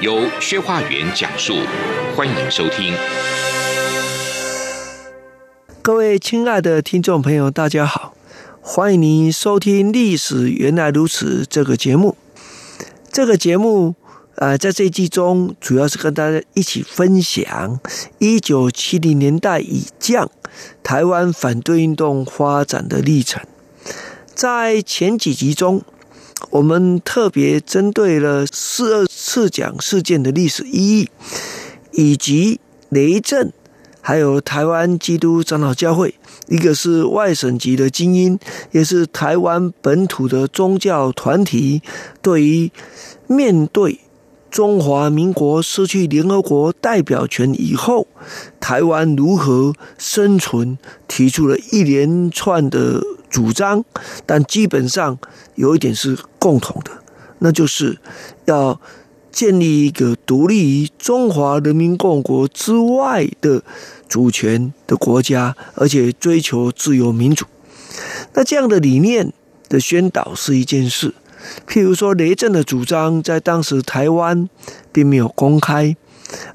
由薛化元讲述，欢迎收听。各位亲爱的听众朋友，大家好，欢迎您收听《历史原来如此》这个节目。这个节目啊、呃，在这一季中，主要是跟大家一起分享一九七零年代以降台湾反对运动发展的历程。在前几集中，我们特别针对了四二次讲事件的历史意义，以及雷震，还有台湾基督长老教会，一个是外省籍的精英，也是台湾本土的宗教团体，对于面对中华民国失去联合国代表权以后，台湾如何生存，提出了一连串的主张，但基本上有一点是共同的，那就是要建立一个独立于中华人民共和国之外的主权的国家，而且追求自由民主。那这样的理念的宣导是一件事。譬如说，雷震的主张在当时台湾并没有公开，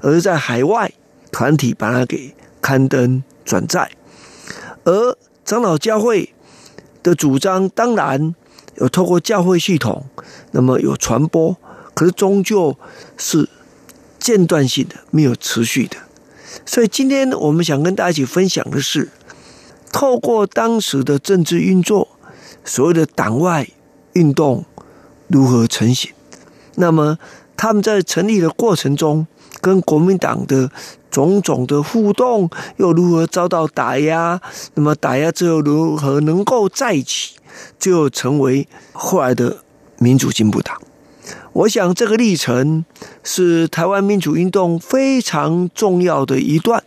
而在海外团体把它给刊登转载，而长老教会。的主张当然有透过教会系统，那么有传播，可是终究是间断性的，没有持续的。所以今天我们想跟大家一起分享的是，透过当时的政治运作，所谓的党外运动如何成型，那么他们在成立的过程中，跟国民党的。种种的互动又如何遭到打压？那么打压之后如何能够再起，最后成为后来的民主进步党？我想这个历程是台湾民主运动非常重要的一段。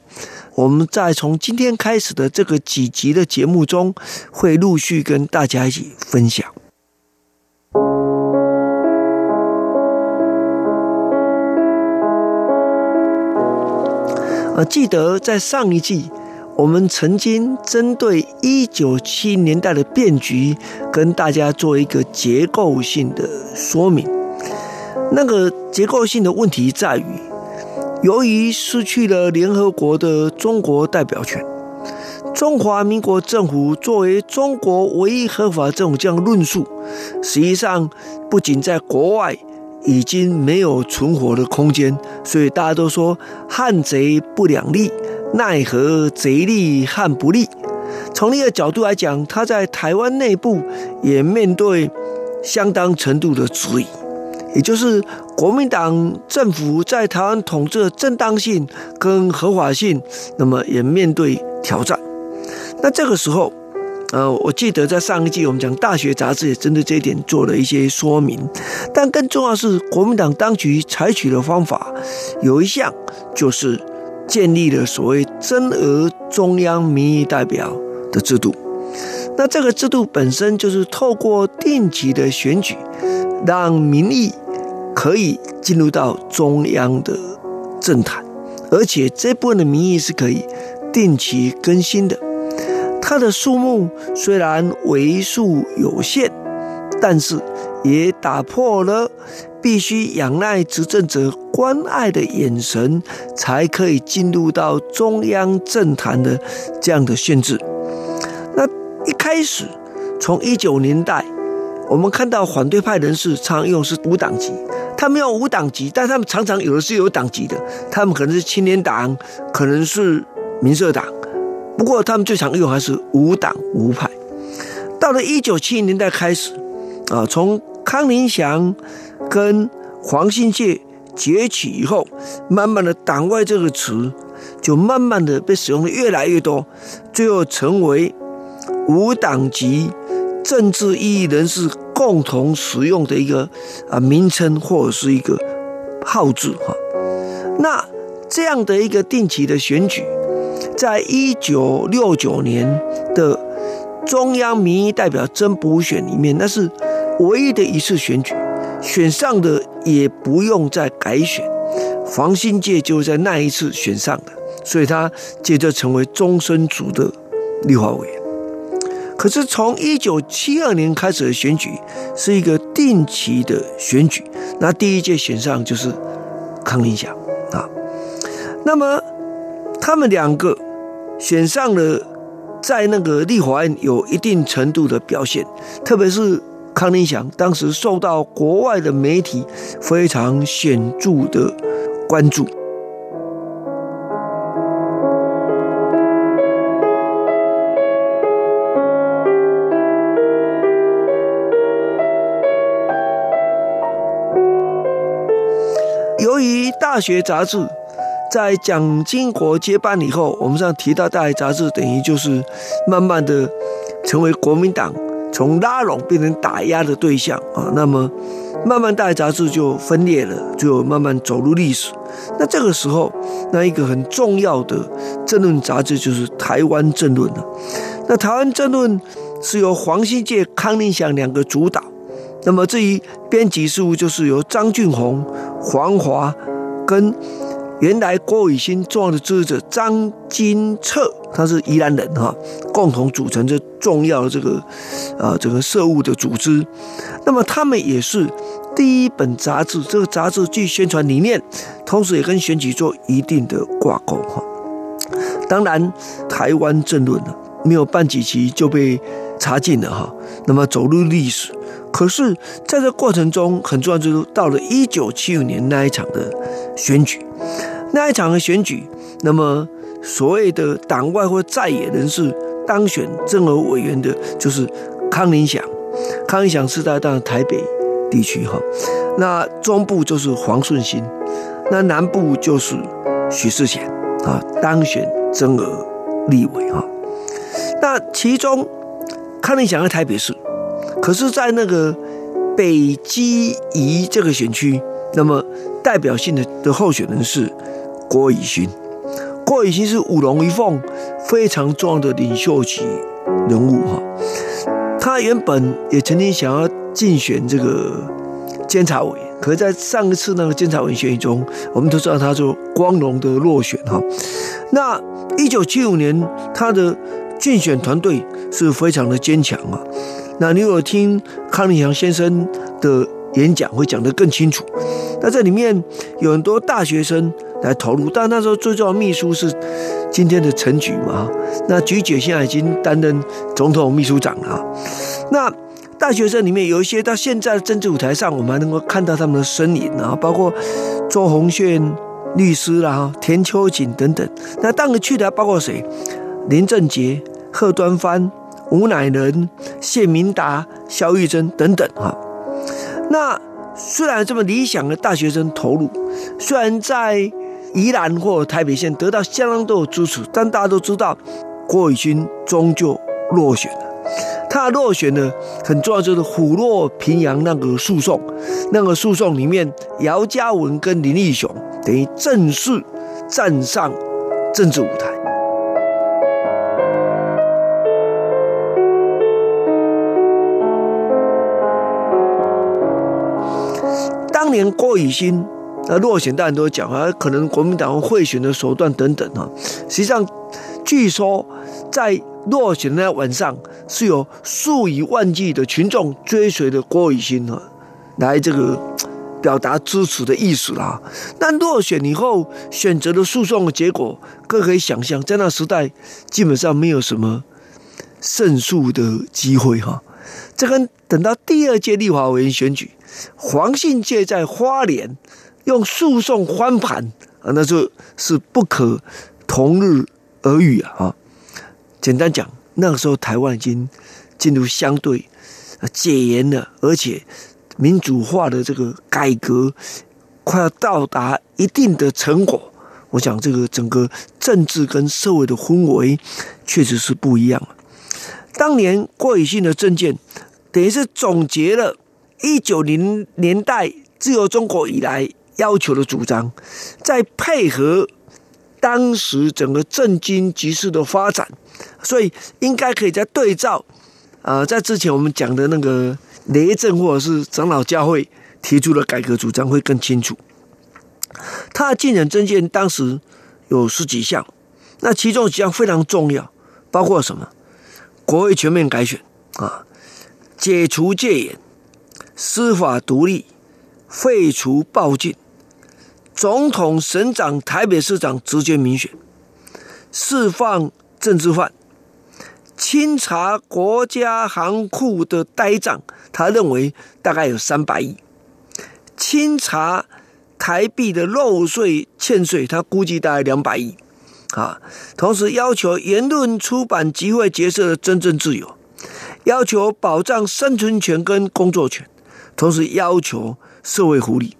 我们在从今天开始的这个几集的节目中，会陆续跟大家一起分享。呃，记得在上一季，我们曾经针对一九七零年代的变局，跟大家做一个结构性的说明。那个结构性的问题在于，由于失去了联合国的中国代表权，中华民国政府作为中国唯一合法政府，这样论述，实际上不仅在国外。已经没有存活的空间，所以大家都说汉贼不两立，奈何贼立汉不立。从一个角度来讲，他在台湾内部也面对相当程度的质疑，也就是国民党政府在台湾统治的正当性跟合法性，那么也面对挑战。那这个时候。呃，我记得在上一季我们讲《大学》杂志也针对这一点做了一些说明，但更重要的是国民党当局采取的方法有一项就是建立了所谓增额中央民意代表的制度。那这个制度本身就是透过定期的选举，让民意可以进入到中央的政坛，而且这部分的民意是可以定期更新的。它的数目虽然为数有限，但是也打破了必须仰赖执政者关爱的眼神才可以进入到中央政坛的这样的限制。那一开始，从一九年代，我们看到反对派人士常用是无党籍，他们用无党籍，但他们常常有的是有党籍的，他们可能是青年党，可能是民社党。不过，他们最常用还是无党无派。到了一九七零年代开始，啊，从康宁祥跟黄信介崛起以后，慢慢的“党外”这个词就慢慢的被使用的越来越多，最后成为无党籍政治异议人士共同使用的一个啊名称或者是一个号字哈。那这样的一个定期的选举，在一九六九年的中央民意代表真补选里面，那是唯一的一次选举，选上的也不用再改选，黄信介就在那一次选上的，所以他接着成为终身族的立法委员。可是从一九七二年开始的选举是一个定期的选举，那第一届选上就是康宁祥啊。那么他们两个选上了，在那个立法院有一定程度的表现，特别是康宁祥当时受到国外的媒体非常显著的关注。大学杂志在蒋经国接班以后，我们上提到大学杂志，等于就是慢慢的成为国民党从拉拢变成打压的对象啊。那么慢慢大学杂志就分裂了，就慢慢走入历史。那这个时候，那一个很重要的政论杂志就是《台湾政论》了。那《台湾政论》是由黄信介、康宁祥两个主导。那么至于编辑事务，就是由张俊宏、黄华。跟原来郭雨新重要的支持者张金策，他是宜兰人哈，共同组成这重要的这个啊这个社务的组织。那么他们也是第一本杂志，这个杂志既宣传理念，同时也跟选举做一定的挂钩哈。当然，台湾政论呢，没有办几期就被查禁了哈，那么走入历史。可是，在这过程中，很重要就是到了一九七五年那一场的选举，那一场的选举，那么所谓的党外或在野人士当选政治委员的，就是康宁祥。康宁祥是在当台北地区哈，那中部就是黄顺兴，那南部就是许世贤啊，当选增额立委哈。那其中康宁祥在台北市。可是，在那个北基宜这个选区，那么代表性的的候选人是郭以勋。郭以勋是五龙一凤非常重要的领袖级人物哈。他原本也曾经想要竞选这个监察委，可是在上一次那个监察委选举中，我们都知道他就光荣的落选哈。那一九七五年，他的竞选团队是非常的坚强啊。那你有听康明祥先生的演讲，会讲得更清楚。那这里面有很多大学生来投入，但那时候最重要的秘书是今天的陈菊嘛。那菊姐现在已经担任总统秘书长了。那大学生里面有一些到现在的政治舞台上，我们还能够看到他们的身影啊，包括周鸿炫律师啦、田秋瑾等等。那当个去的还包括谁？林正杰、贺端帆。吴乃仁、谢明达、萧玉珍等等哈，那虽然这么理想的大学生投入，虽然在宜兰或台北县得到相当多的支持，但大家都知道郭雨勋终究落选了。他落选呢，很重要就是虎落平阳那个诉讼，那个诉讼里面，姚嘉文跟林义雄等于正式站上政治舞台。当年郭雨新呃落选，大家都讲啊，可能国民党贿选的手段等等啊。实际上，据说在落选的那晚上，是有数以万计的群众追随着郭雨新啊，来这个表达支持的意思啦。那落选以后选择的诉讼的结果，各可以想象，在那时代基本上没有什么胜诉的机会哈。这跟等到第二届立法委员选举。黄信介在花莲用诉讼翻盘啊，那就是不可同日而语啊！简单讲，那个时候台湾已经进入相对解严了，而且民主化的这个改革快要到达一定的成果。我想，这个整个政治跟社会的氛围确实是不一样了。当年郭雨新的政见等于是总结了。一九零年代自由中国以来要求的主张，再配合当时整个政经局势的发展，所以应该可以再对照、呃，在之前我们讲的那个雷震或者是长老教会提出的改革主张会更清楚。他的竞选政见当时有十几项，那其中几项非常重要，包括什么？国会全面改选啊，解除戒严，司法独立，废除暴禁。总统、省长、台北市长直接民选，释放政治犯，清查国家行库的呆账，他认为大概有三百亿，清查台币的漏税欠税，他估计大概两百亿，啊，同时要求言论、出版、集会、结社的真正自由，要求保障生存权跟工作权，同时要求社会福利。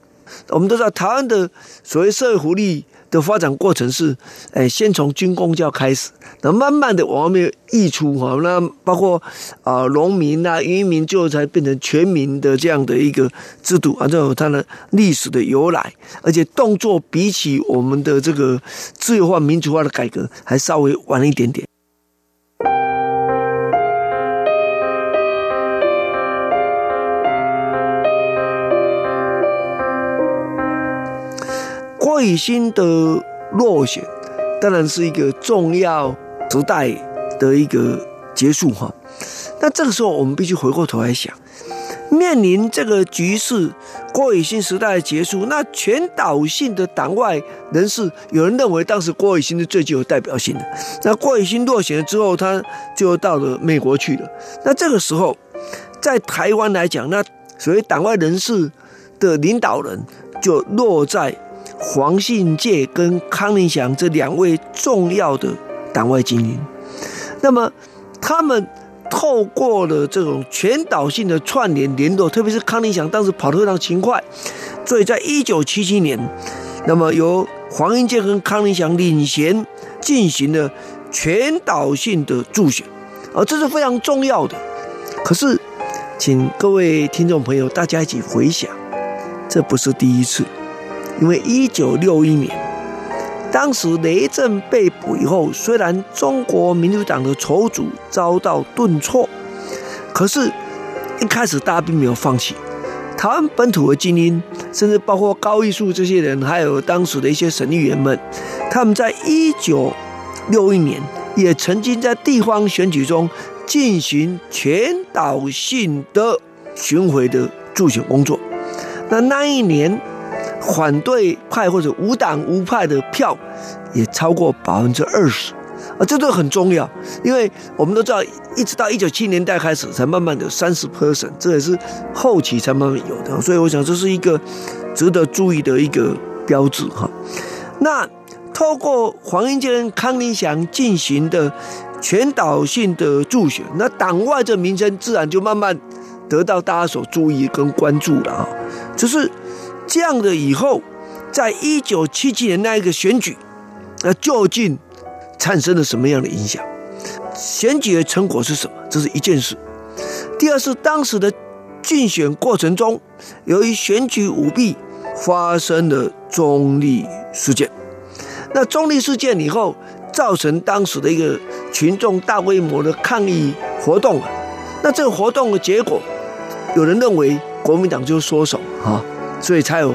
我们都知道，台湾的所谓社会福利的发展过程是，哎，先从军公教开始，那慢慢的往外面溢出哈，那包括啊农民啊渔民，最后才变成全民的这样的一个制度啊，这有它的历史的由来，而且动作比起我们的这个自由化、民主化的改革还稍微晚一点点。郭雨欣的落选，当然是一个重要时代的一个结束哈。那这个时候，我们必须回过头来想，面临这个局势，郭雨新时代的结束，那全岛性的党外人士，有人认为当时郭雨新是最具有代表性的。那郭雨新落选了之后，他就到了美国去了。那这个时候，在台湾来讲，那所谓党外人士的领导人就落在。黄信介跟康宁祥这两位重要的党外精英，那么他们透过了这种全岛性的串联联络，特别是康宁祥当时跑得非常勤快，所以在一九七七年，那么由黄信介跟康宁祥领衔进行了全岛性的助选，啊这是非常重要的。可是，请各位听众朋友大家一起回想，这不是第一次。因为一九六一年，当时雷震被捕以后，虽然中国民主党的筹组遭到顿挫，可是，一开始大家并没有放弃。台湾本土的精英，甚至包括高艺术这些人，还有当时的一些省议员们，他们在一九六一年也曾经在地方选举中进行全岛性的巡回的助选工作。那那一年。反对派或者无党无派的票也超过百分之二十，啊，这都很重要，因为我们都知道，一直到一九七零年代开始才慢慢的三十 percent，这也是后期才慢慢有的，所以我想这是一个值得注意的一个标志哈。那透过黄英坚、康宁祥进行的全岛性的助选，那党外的名称自然就慢慢得到大家所注意跟关注了啊，就是。这样的以后，在一九七七年那一个选举，那究竟产生了什么样的影响？选举的成果是什么？这是一件事。第二是当时的竞选过程中，由于选举舞弊，发生了中立事件。那中立事件以后，造成当时的一个群众大规模的抗议活动。那这个活动的结果，有人认为国民党就缩手啊。所以才有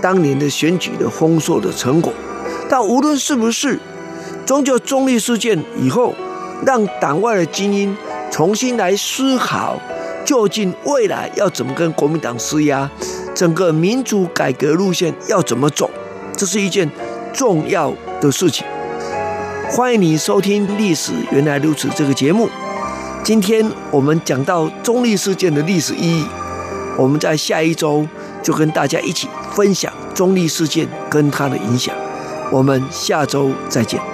当年的选举的丰硕的成果，但无论是不是，终究中立事件以后，让党外的精英重新来思考，究竟未来要怎么跟国民党施压，整个民主改革路线要怎么走，这是一件重要的事情。欢迎你收听《历史原来如此》这个节目，今天我们讲到中立事件的历史意义，我们在下一周。就跟大家一起分享中立事件跟它的影响，我们下周再见。